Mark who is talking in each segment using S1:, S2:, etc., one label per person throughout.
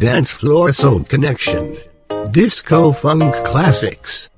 S1: dance floor soul connection. Disco funk classics.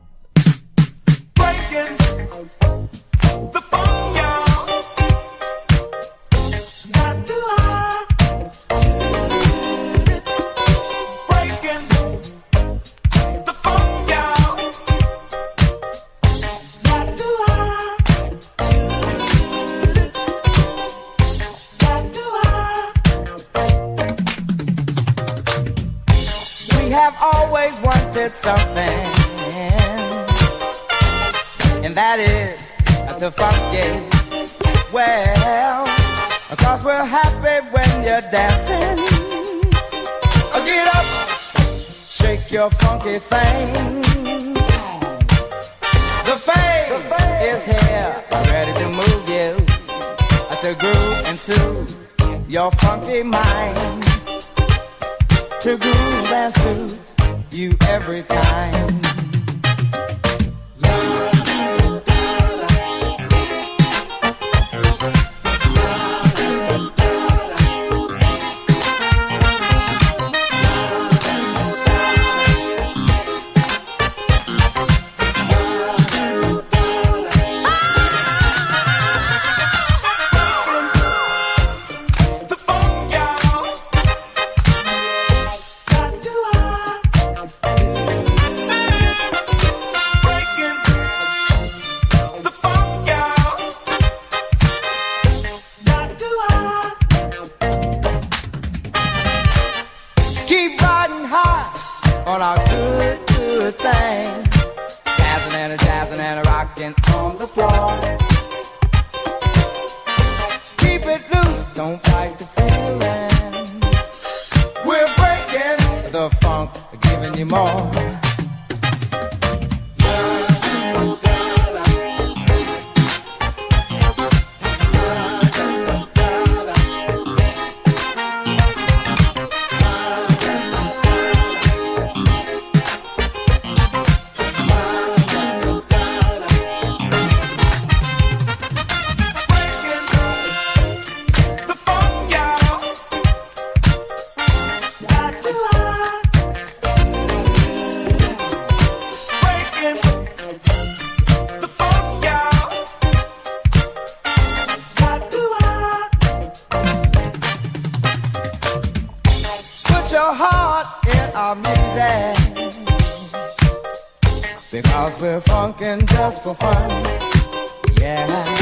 S2: shake your funky thing. The face is here, ready to move you to groove and soothe your funky mind. To groove and soothe you every time. your heart in our music. Because we're funkin' just for fun. Yeah.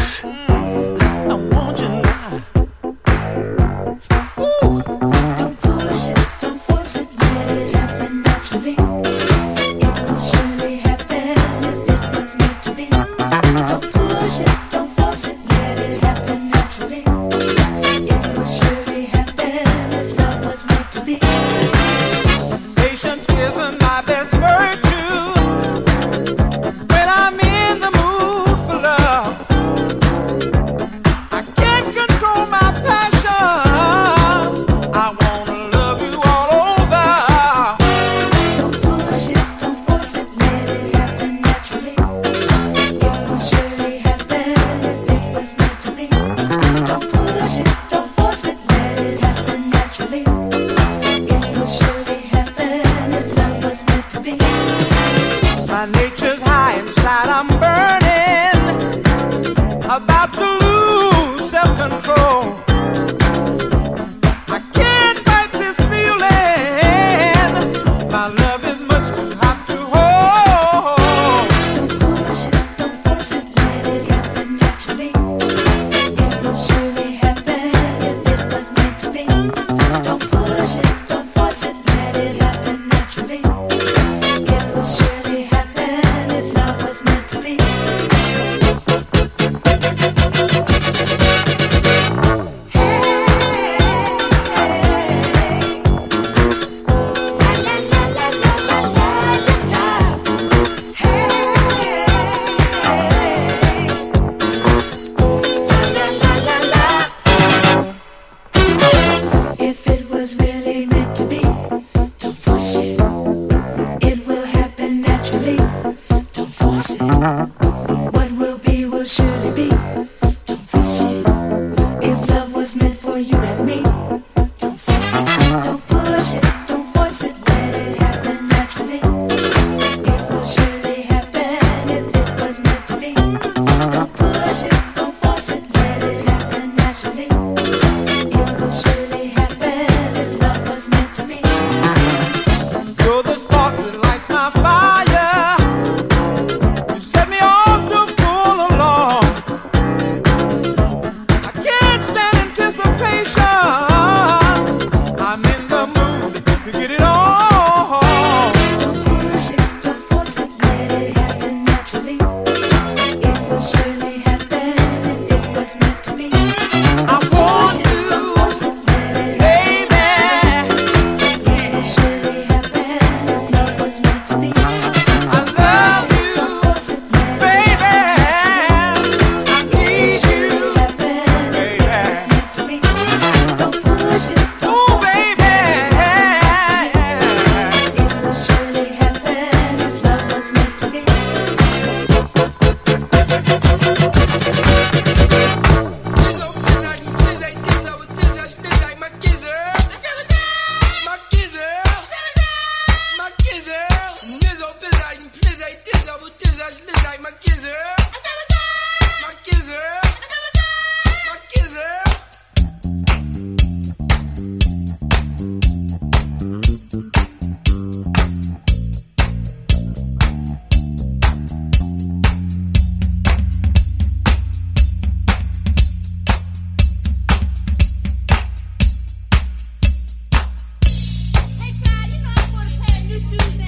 S3: to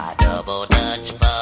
S4: my
S5: double dutch bus.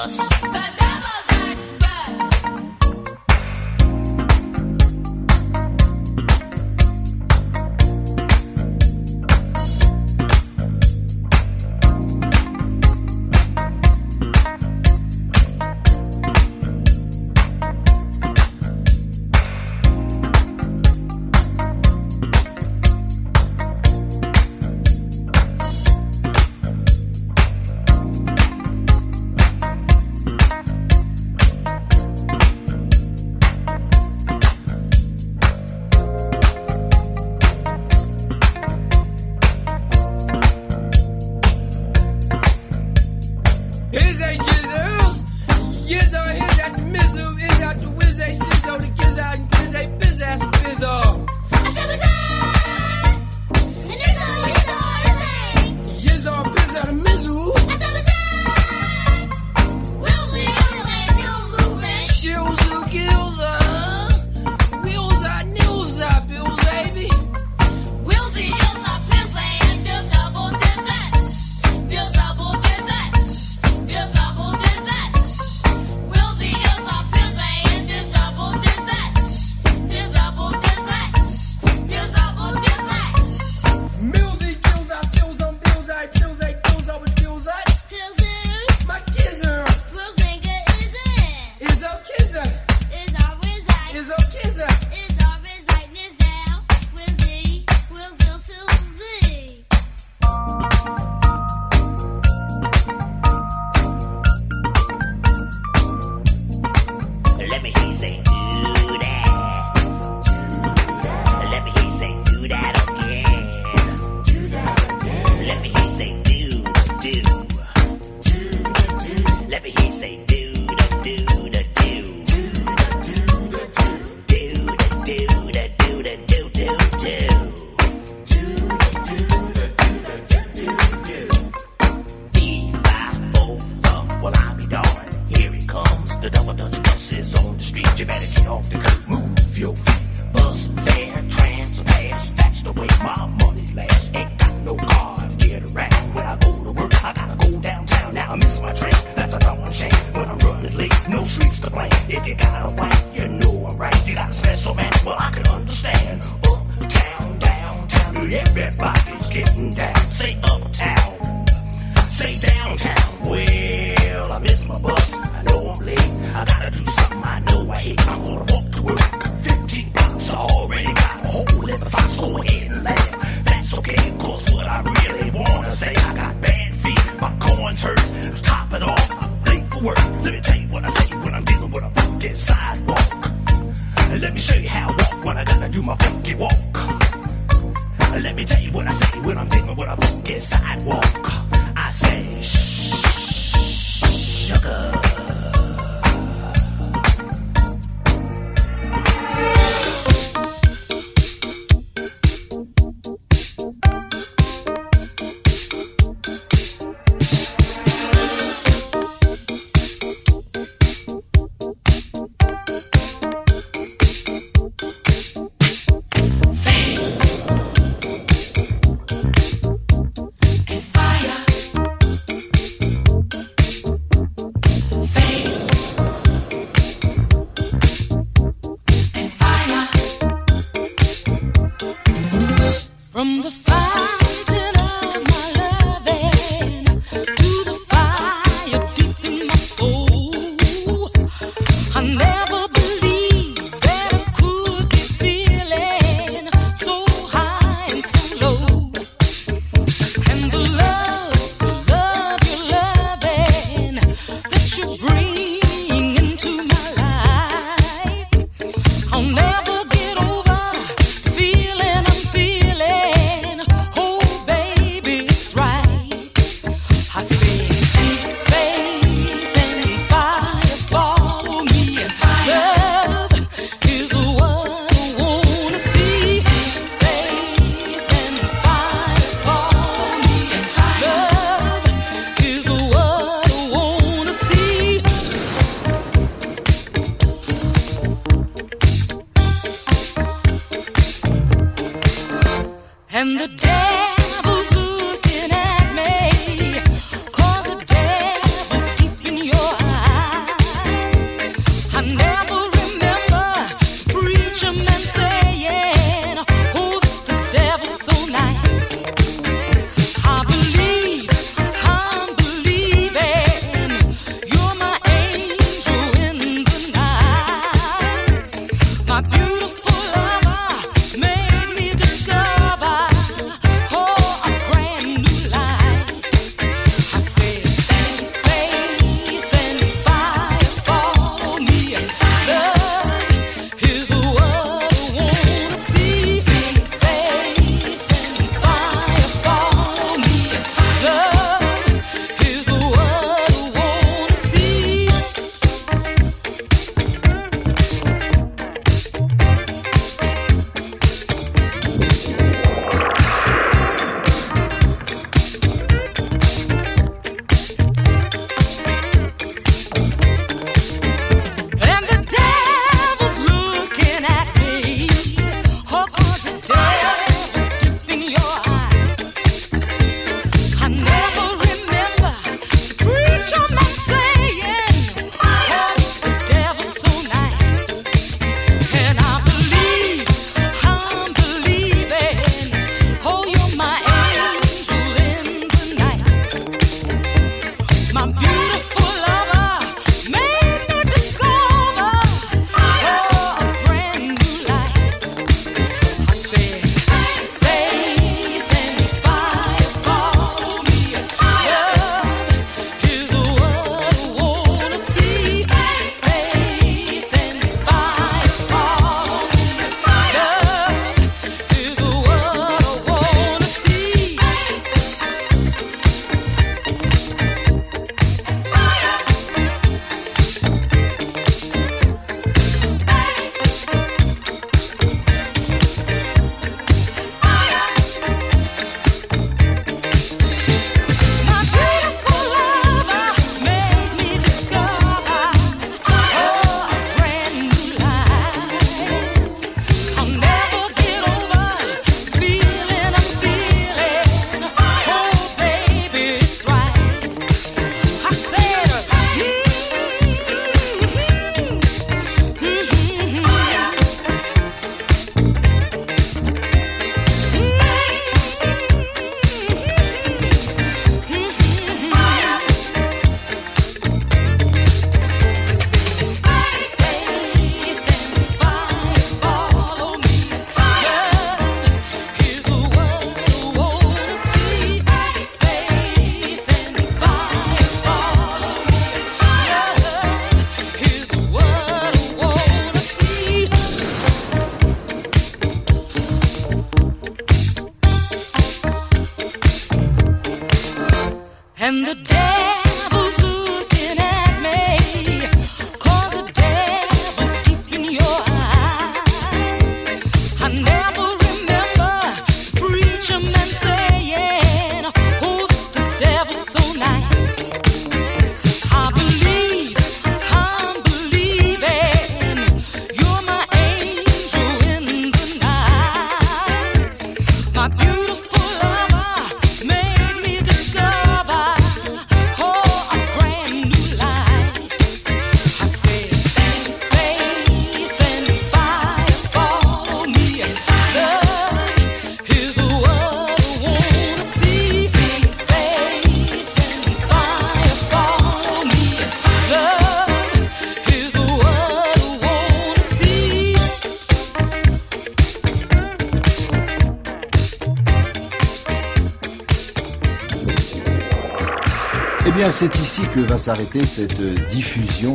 S6: ici que va s'arrêter cette diffusion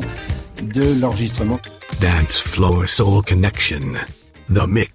S6: de l'enregistrement.
S7: Dance Floor Soul Connection. The Mix.